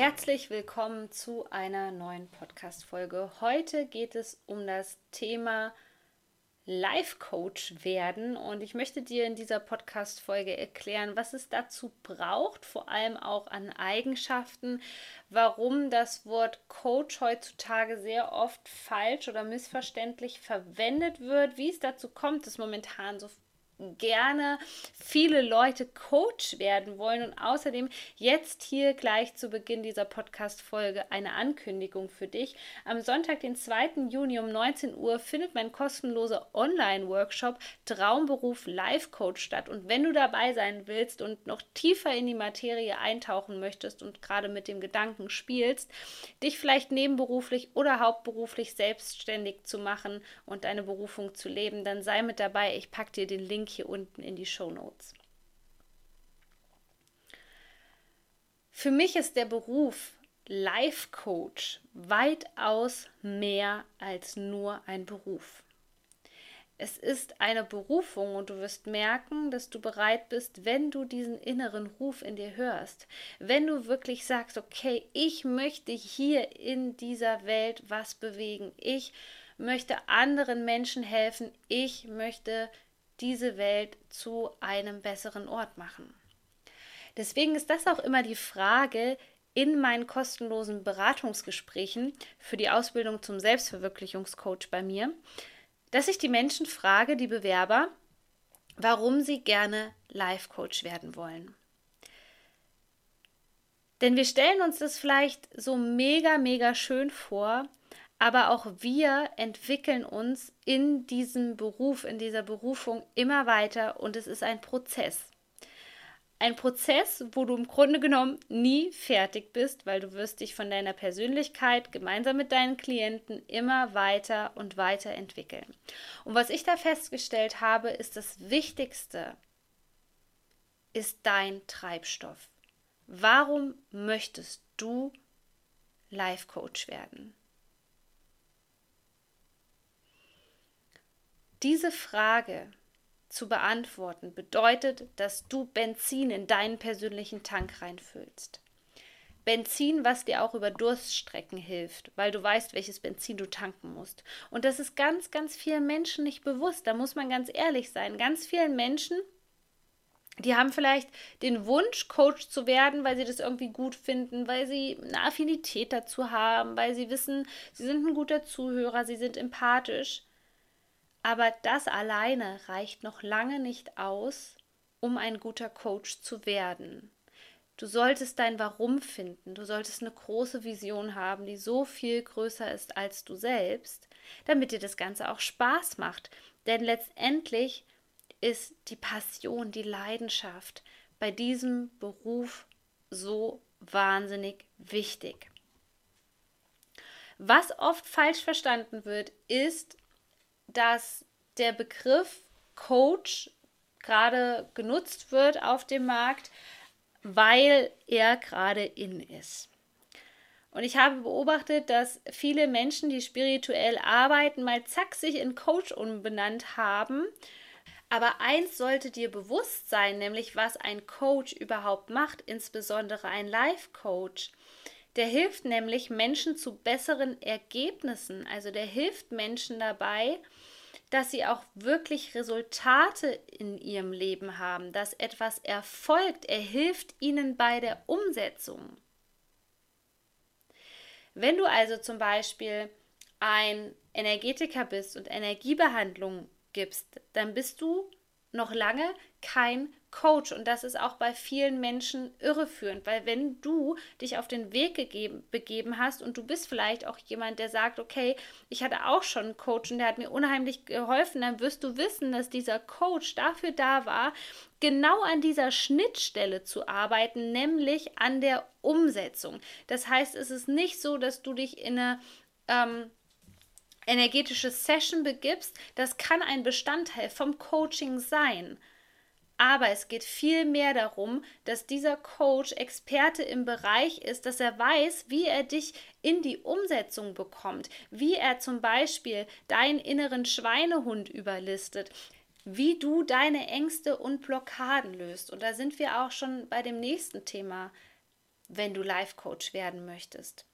Herzlich willkommen zu einer neuen Podcast-Folge. Heute geht es um das Thema Life Coach werden und ich möchte dir in dieser Podcast-Folge erklären, was es dazu braucht, vor allem auch an Eigenschaften, warum das Wort Coach heutzutage sehr oft falsch oder missverständlich verwendet wird, wie es dazu kommt, dass momentan so gerne viele Leute Coach werden wollen. Und außerdem jetzt hier gleich zu Beginn dieser Podcast-Folge eine Ankündigung für dich. Am Sonntag, den 2. Juni um 19 Uhr findet mein kostenloser Online-Workshop Traumberuf Life Coach statt. Und wenn du dabei sein willst und noch tiefer in die Materie eintauchen möchtest und gerade mit dem Gedanken spielst, dich vielleicht nebenberuflich oder hauptberuflich selbstständig zu machen und deine Berufung zu leben, dann sei mit dabei. Ich packe dir den Link hier unten in die Show Notes. Für mich ist der Beruf Life Coach weitaus mehr als nur ein Beruf. Es ist eine Berufung und du wirst merken, dass du bereit bist, wenn du diesen inneren Ruf in dir hörst. Wenn du wirklich sagst, okay, ich möchte hier in dieser Welt was bewegen. Ich möchte anderen Menschen helfen. Ich möchte diese Welt zu einem besseren Ort machen. Deswegen ist das auch immer die Frage in meinen kostenlosen Beratungsgesprächen für die Ausbildung zum Selbstverwirklichungscoach bei mir, dass ich die Menschen frage, die Bewerber, warum sie gerne Life Coach werden wollen. Denn wir stellen uns das vielleicht so mega, mega schön vor, aber auch wir entwickeln uns in diesem Beruf, in dieser Berufung immer weiter und es ist ein Prozess. Ein Prozess, wo du im Grunde genommen nie fertig bist, weil du wirst dich von deiner Persönlichkeit gemeinsam mit deinen Klienten immer weiter und weiter entwickeln. Und was ich da festgestellt habe, ist das Wichtigste, ist dein Treibstoff. Warum möchtest du Life Coach werden? Diese Frage zu beantworten bedeutet, dass du Benzin in deinen persönlichen Tank reinfüllst. Benzin, was dir auch über Durststrecken hilft, weil du weißt, welches Benzin du tanken musst. Und das ist ganz, ganz vielen Menschen nicht bewusst. Da muss man ganz ehrlich sein. Ganz vielen Menschen, die haben vielleicht den Wunsch, Coach zu werden, weil sie das irgendwie gut finden, weil sie eine Affinität dazu haben, weil sie wissen, sie sind ein guter Zuhörer, sie sind empathisch. Aber das alleine reicht noch lange nicht aus, um ein guter Coach zu werden. Du solltest dein Warum finden, du solltest eine große Vision haben, die so viel größer ist als du selbst, damit dir das Ganze auch Spaß macht. Denn letztendlich ist die Passion, die Leidenschaft bei diesem Beruf so wahnsinnig wichtig. Was oft falsch verstanden wird, ist, dass der Begriff Coach gerade genutzt wird auf dem Markt, weil er gerade in ist. Und ich habe beobachtet, dass viele Menschen, die spirituell arbeiten, mal zack sich in Coach umbenannt haben. Aber eins sollte dir bewusst sein, nämlich was ein Coach überhaupt macht, insbesondere ein Life-Coach. Der hilft nämlich Menschen zu besseren Ergebnissen. Also der hilft Menschen dabei, dass sie auch wirklich Resultate in ihrem Leben haben, dass etwas erfolgt. Er hilft ihnen bei der Umsetzung. Wenn du also zum Beispiel ein Energetiker bist und Energiebehandlung gibst, dann bist du noch lange kein Coach. Und das ist auch bei vielen Menschen irreführend, weil wenn du dich auf den Weg gegeben, begeben hast und du bist vielleicht auch jemand, der sagt, okay, ich hatte auch schon einen Coach und der hat mir unheimlich geholfen, dann wirst du wissen, dass dieser Coach dafür da war, genau an dieser Schnittstelle zu arbeiten, nämlich an der Umsetzung. Das heißt, es ist nicht so, dass du dich in eine ähm, energetische Session begibst, das kann ein Bestandteil vom Coaching sein. Aber es geht vielmehr darum, dass dieser Coach Experte im Bereich ist, dass er weiß, wie er dich in die Umsetzung bekommt, wie er zum Beispiel deinen inneren Schweinehund überlistet, wie du deine Ängste und Blockaden löst. Und da sind wir auch schon bei dem nächsten Thema, wenn du Life Coach werden möchtest.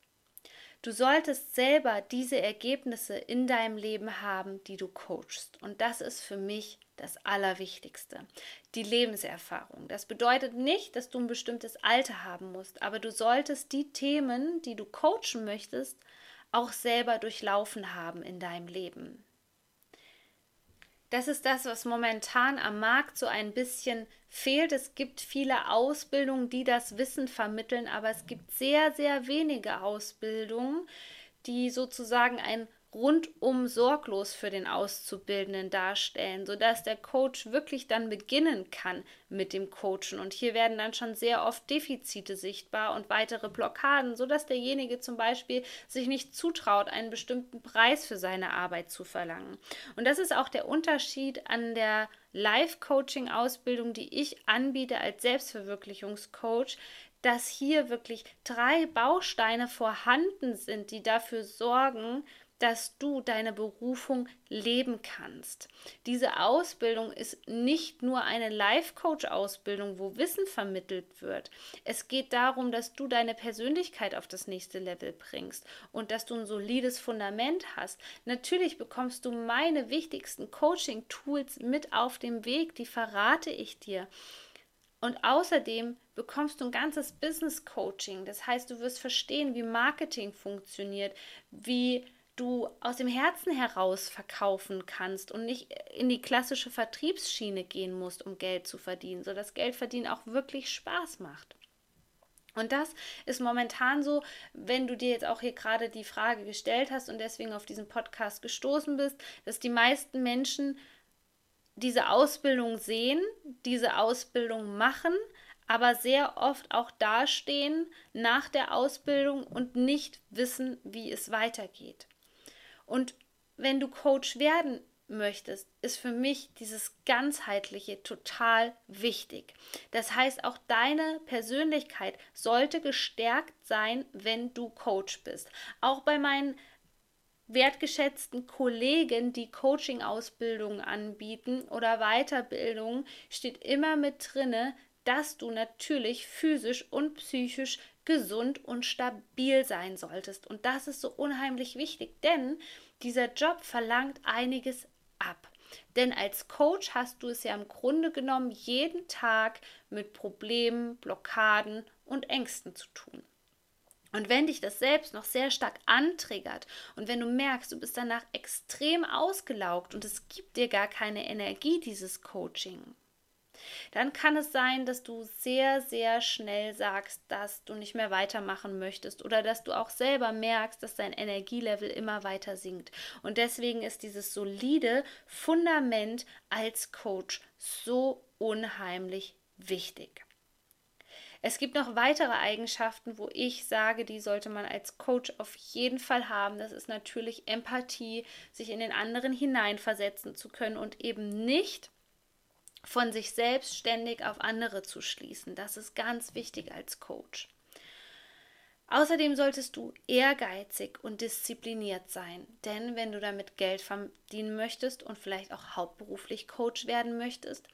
Du solltest selber diese Ergebnisse in deinem Leben haben, die du coachst. Und das ist für mich das Allerwichtigste. Die Lebenserfahrung. Das bedeutet nicht, dass du ein bestimmtes Alter haben musst, aber du solltest die Themen, die du coachen möchtest, auch selber durchlaufen haben in deinem Leben. Das ist das, was momentan am Markt so ein bisschen fehlt. Es gibt viele Ausbildungen, die das Wissen vermitteln, aber es gibt sehr, sehr wenige Ausbildungen, die sozusagen ein rundum sorglos für den Auszubildenden darstellen, sodass der Coach wirklich dann beginnen kann mit dem Coachen. Und hier werden dann schon sehr oft Defizite sichtbar und weitere Blockaden, sodass derjenige zum Beispiel sich nicht zutraut, einen bestimmten Preis für seine Arbeit zu verlangen. Und das ist auch der Unterschied an der Life-Coaching-Ausbildung, die ich anbiete als Selbstverwirklichungscoach, dass hier wirklich drei Bausteine vorhanden sind, die dafür sorgen, dass du deine Berufung leben kannst. Diese Ausbildung ist nicht nur eine Life-Coach-Ausbildung, wo Wissen vermittelt wird. Es geht darum, dass du deine Persönlichkeit auf das nächste Level bringst und dass du ein solides Fundament hast. Natürlich bekommst du meine wichtigsten Coaching-Tools mit auf dem Weg, die verrate ich dir. Und außerdem bekommst du ein ganzes Business Coaching. Das heißt, du wirst verstehen, wie Marketing funktioniert, wie du aus dem Herzen heraus verkaufen kannst und nicht in die klassische Vertriebsschiene gehen musst, um Geld zu verdienen, sodass Geldverdienen auch wirklich Spaß macht. Und das ist momentan so, wenn du dir jetzt auch hier gerade die Frage gestellt hast und deswegen auf diesen Podcast gestoßen bist, dass die meisten Menschen diese Ausbildung sehen, diese Ausbildung machen, aber sehr oft auch dastehen nach der Ausbildung und nicht wissen, wie es weitergeht. Und wenn du Coach werden möchtest, ist für mich dieses ganzheitliche total wichtig. Das heißt, auch deine Persönlichkeit sollte gestärkt sein, wenn du Coach bist. Auch bei meinen wertgeschätzten Kollegen, die Coaching-Ausbildungen anbieten oder Weiterbildungen, steht immer mit drinne, dass du natürlich physisch und psychisch gesund und stabil sein solltest. Und das ist so unheimlich wichtig, denn dieser Job verlangt einiges ab. Denn als Coach hast du es ja im Grunde genommen jeden Tag mit Problemen, Blockaden und Ängsten zu tun. Und wenn dich das selbst noch sehr stark antriggert und wenn du merkst, du bist danach extrem ausgelaugt und es gibt dir gar keine Energie, dieses Coaching, dann kann es sein, dass du sehr, sehr schnell sagst, dass du nicht mehr weitermachen möchtest oder dass du auch selber merkst, dass dein Energielevel immer weiter sinkt. Und deswegen ist dieses solide Fundament als Coach so unheimlich wichtig. Es gibt noch weitere Eigenschaften, wo ich sage, die sollte man als Coach auf jeden Fall haben. Das ist natürlich Empathie, sich in den anderen hineinversetzen zu können und eben nicht von sich selbst ständig auf andere zu schließen. Das ist ganz wichtig als Coach. Außerdem solltest du ehrgeizig und diszipliniert sein, denn wenn du damit Geld verdienen möchtest und vielleicht auch hauptberuflich Coach werden möchtest,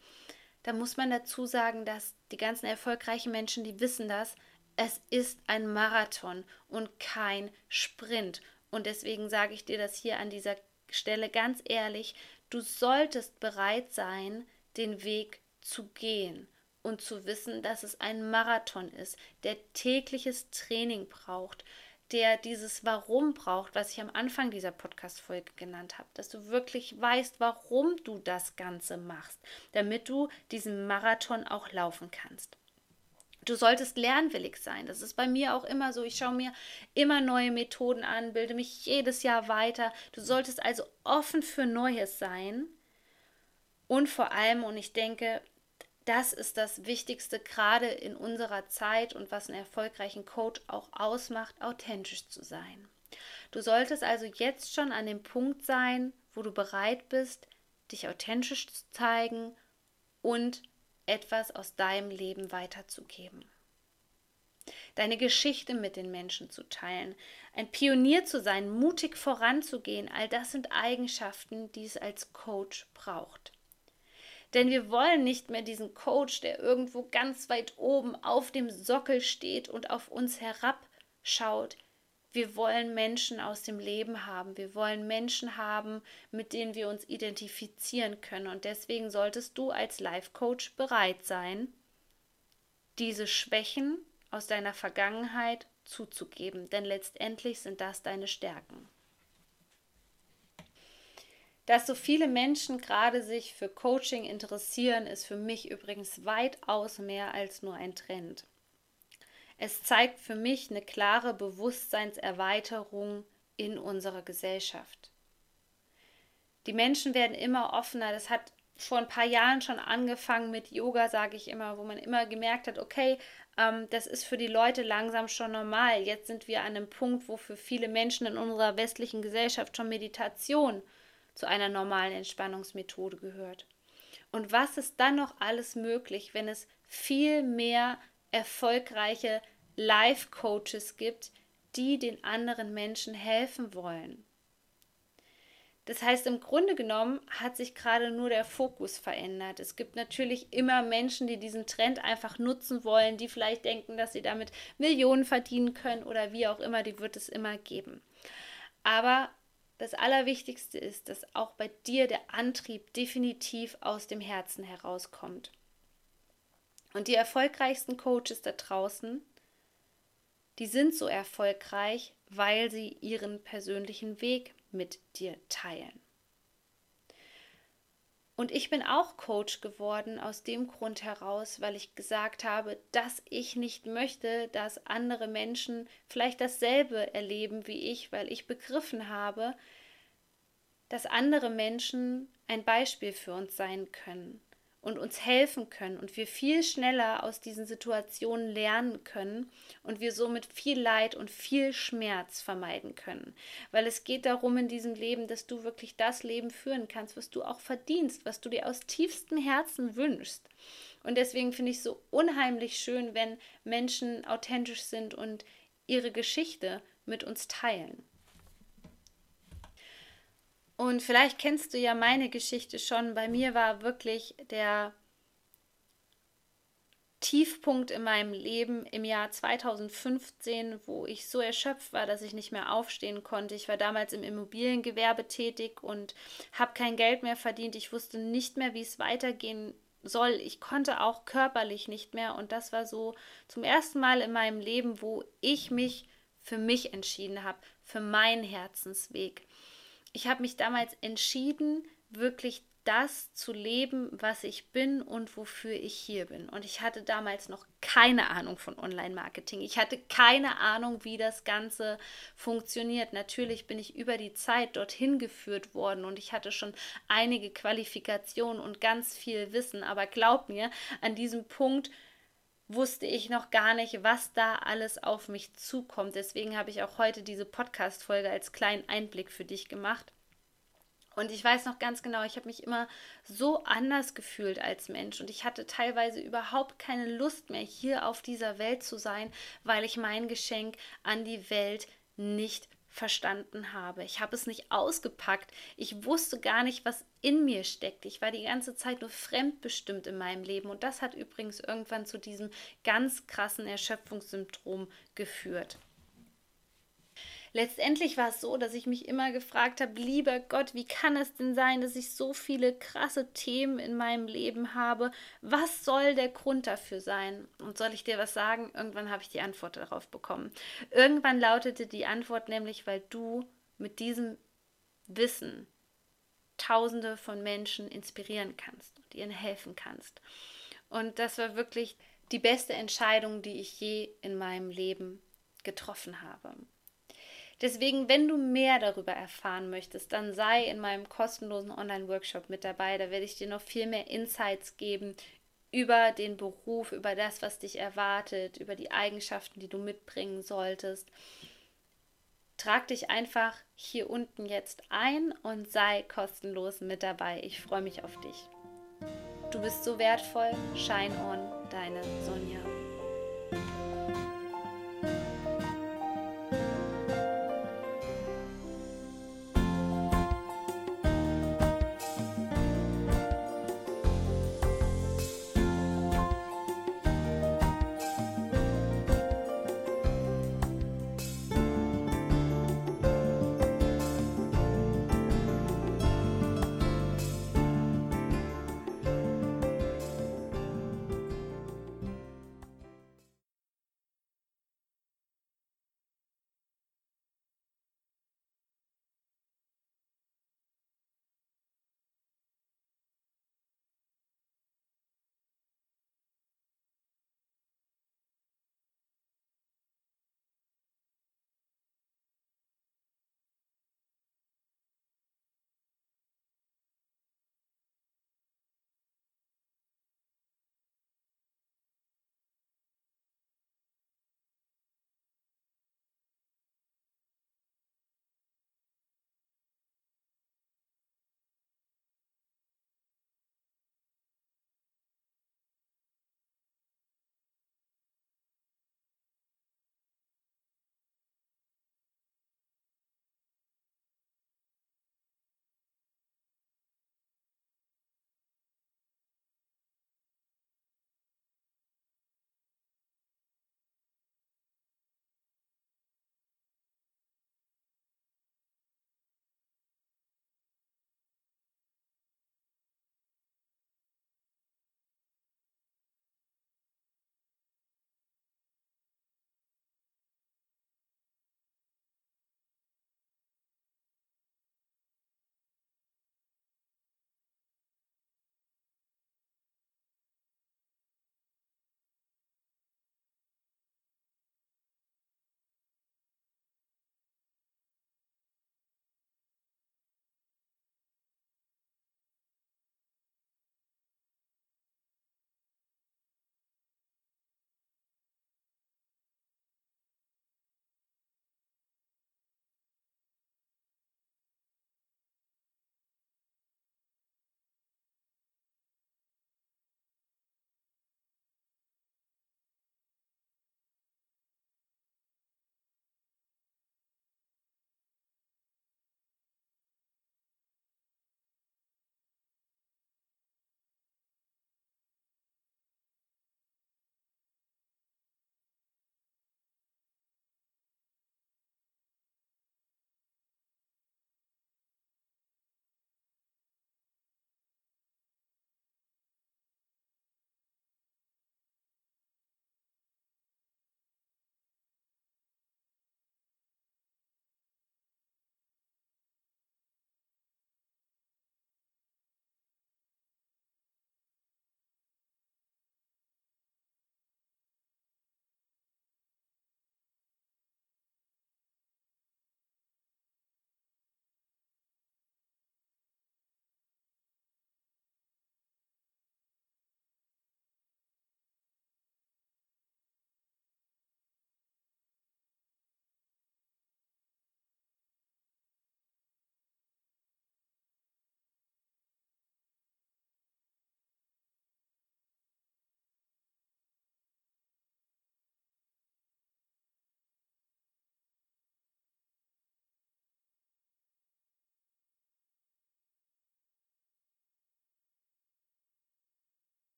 dann muss man dazu sagen, dass die ganzen erfolgreichen Menschen, die wissen das, es ist ein Marathon und kein Sprint. Und deswegen sage ich dir das hier an dieser Stelle ganz ehrlich, du solltest bereit sein, den Weg zu gehen und zu wissen, dass es ein Marathon ist, der tägliches Training braucht, der dieses Warum braucht, was ich am Anfang dieser Podcast-Folge genannt habe, dass du wirklich weißt, warum du das Ganze machst, damit du diesen Marathon auch laufen kannst. Du solltest lernwillig sein. Das ist bei mir auch immer so. Ich schaue mir immer neue Methoden an, bilde mich jedes Jahr weiter. Du solltest also offen für Neues sein. Und vor allem, und ich denke, das ist das Wichtigste gerade in unserer Zeit und was einen erfolgreichen Coach auch ausmacht, authentisch zu sein. Du solltest also jetzt schon an dem Punkt sein, wo du bereit bist, dich authentisch zu zeigen und etwas aus deinem Leben weiterzugeben. Deine Geschichte mit den Menschen zu teilen, ein Pionier zu sein, mutig voranzugehen, all das sind Eigenschaften, die es als Coach braucht. Denn wir wollen nicht mehr diesen Coach, der irgendwo ganz weit oben auf dem Sockel steht und auf uns herabschaut. Wir wollen Menschen aus dem Leben haben. Wir wollen Menschen haben, mit denen wir uns identifizieren können. Und deswegen solltest du als Life Coach bereit sein, diese Schwächen aus deiner Vergangenheit zuzugeben. Denn letztendlich sind das deine Stärken. Dass so viele Menschen gerade sich für Coaching interessieren, ist für mich übrigens weitaus mehr als nur ein Trend. Es zeigt für mich eine klare Bewusstseinserweiterung in unserer Gesellschaft. Die Menschen werden immer offener. Das hat vor ein paar Jahren schon angefangen mit Yoga, sage ich immer, wo man immer gemerkt hat, okay, ähm, das ist für die Leute langsam schon normal. Jetzt sind wir an einem Punkt, wo für viele Menschen in unserer westlichen Gesellschaft schon Meditation zu einer normalen Entspannungsmethode gehört. Und was ist dann noch alles möglich, wenn es viel mehr erfolgreiche Life-Coaches gibt, die den anderen Menschen helfen wollen? Das heißt, im Grunde genommen hat sich gerade nur der Fokus verändert. Es gibt natürlich immer Menschen, die diesen Trend einfach nutzen wollen, die vielleicht denken, dass sie damit Millionen verdienen können oder wie auch immer, die wird es immer geben. Aber das Allerwichtigste ist, dass auch bei dir der Antrieb definitiv aus dem Herzen herauskommt. Und die erfolgreichsten Coaches da draußen, die sind so erfolgreich, weil sie ihren persönlichen Weg mit dir teilen. Und ich bin auch Coach geworden aus dem Grund heraus, weil ich gesagt habe, dass ich nicht möchte, dass andere Menschen vielleicht dasselbe erleben wie ich, weil ich begriffen habe, dass andere Menschen ein Beispiel für uns sein können und uns helfen können und wir viel schneller aus diesen Situationen lernen können und wir somit viel Leid und viel Schmerz vermeiden können. Weil es geht darum in diesem Leben, dass du wirklich das Leben führen kannst, was du auch verdienst, was du dir aus tiefstem Herzen wünschst. Und deswegen finde ich es so unheimlich schön, wenn Menschen authentisch sind und ihre Geschichte mit uns teilen. Und vielleicht kennst du ja meine Geschichte schon. Bei mir war wirklich der Tiefpunkt in meinem Leben im Jahr 2015, wo ich so erschöpft war, dass ich nicht mehr aufstehen konnte. Ich war damals im Immobiliengewerbe tätig und habe kein Geld mehr verdient. Ich wusste nicht mehr, wie es weitergehen soll. Ich konnte auch körperlich nicht mehr. Und das war so zum ersten Mal in meinem Leben, wo ich mich für mich entschieden habe, für meinen Herzensweg ich habe mich damals entschieden, wirklich das zu leben, was ich bin und wofür ich hier bin. Und ich hatte damals noch keine Ahnung von Online-Marketing. Ich hatte keine Ahnung, wie das Ganze funktioniert. Natürlich bin ich über die Zeit dorthin geführt worden und ich hatte schon einige Qualifikationen und ganz viel Wissen. Aber glaub mir, an diesem Punkt wusste ich noch gar nicht, was da alles auf mich zukommt. Deswegen habe ich auch heute diese Podcast-Folge als kleinen Einblick für dich gemacht. Und ich weiß noch ganz genau, ich habe mich immer so anders gefühlt als Mensch und ich hatte teilweise überhaupt keine Lust mehr, hier auf dieser Welt zu sein, weil ich mein Geschenk an die Welt nicht verstanden habe. Ich habe es nicht ausgepackt. Ich wusste gar nicht, was in mir steckt. Ich war die ganze Zeit nur fremdbestimmt in meinem Leben. Und das hat übrigens irgendwann zu diesem ganz krassen Erschöpfungssyndrom geführt. letztendlich war es so, dass ich mich immer gefragt habe, lieber Gott, wie kann es denn sein, dass ich so viele krasse Themen in meinem Leben habe? Was soll der Grund dafür sein? Und soll ich dir was sagen? Irgendwann habe ich die Antwort darauf bekommen. Irgendwann lautete die Antwort nämlich, weil du mit diesem Wissen Tausende von Menschen inspirieren kannst und ihnen helfen kannst. Und das war wirklich die beste Entscheidung, die ich je in meinem Leben getroffen habe. Deswegen, wenn du mehr darüber erfahren möchtest, dann sei in meinem kostenlosen Online-Workshop mit dabei. Da werde ich dir noch viel mehr Insights geben über den Beruf, über das, was dich erwartet, über die Eigenschaften, die du mitbringen solltest. Trag dich einfach hier unten jetzt ein und sei kostenlos mit dabei. Ich freue mich auf dich. Du bist so wertvoll. Shine on, deine Sonja.